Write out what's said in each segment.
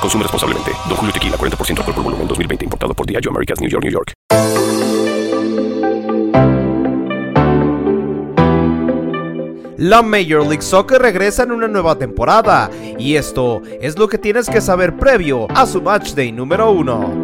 Consume responsablemente. Don Julio Tequila, 40% alcohol por volumen, 2020. Importado por Diageo Americas, New York, New York. La Major League Soccer regresa en una nueva temporada y esto es lo que tienes que saber previo a su match day número uno.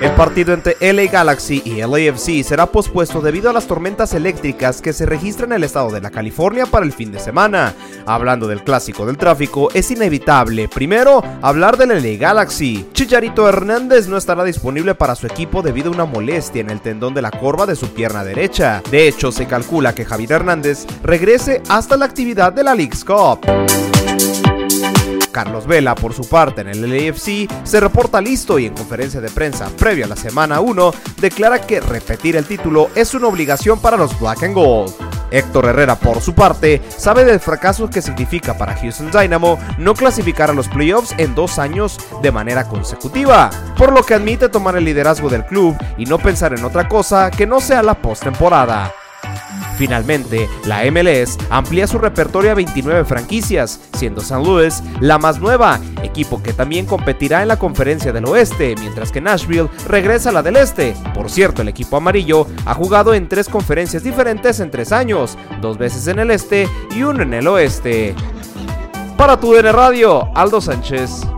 El partido entre LA Galaxy y LAFC será pospuesto debido a las tormentas eléctricas que se registran en el estado de la California para el fin de semana. Hablando del clásico del tráfico, es inevitable, primero, hablar del LA Galaxy. Chicharito Hernández no estará disponible para su equipo debido a una molestia en el tendón de la corva de su pierna derecha. De hecho, se calcula que Javier Hernández regrese hasta la actividad de la League's Cup. Carlos Vela, por su parte, en el LAFC, se reporta listo y en conferencia de prensa previa a la semana 1, declara que repetir el título es una obligación para los Black and Gold. Héctor Herrera, por su parte, sabe del fracaso que significa para Houston Dynamo no clasificar a los playoffs en dos años de manera consecutiva, por lo que admite tomar el liderazgo del club y no pensar en otra cosa que no sea la postemporada. Finalmente, la MLS amplía su repertorio a 29 franquicias, siendo San Luis la más nueva, equipo que también competirá en la conferencia del oeste, mientras que Nashville regresa a la del este. Por cierto, el equipo amarillo ha jugado en tres conferencias diferentes en tres años, dos veces en el este y uno en el oeste. Para tu DN Radio, Aldo Sánchez.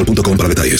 boostmobile.com para detalles.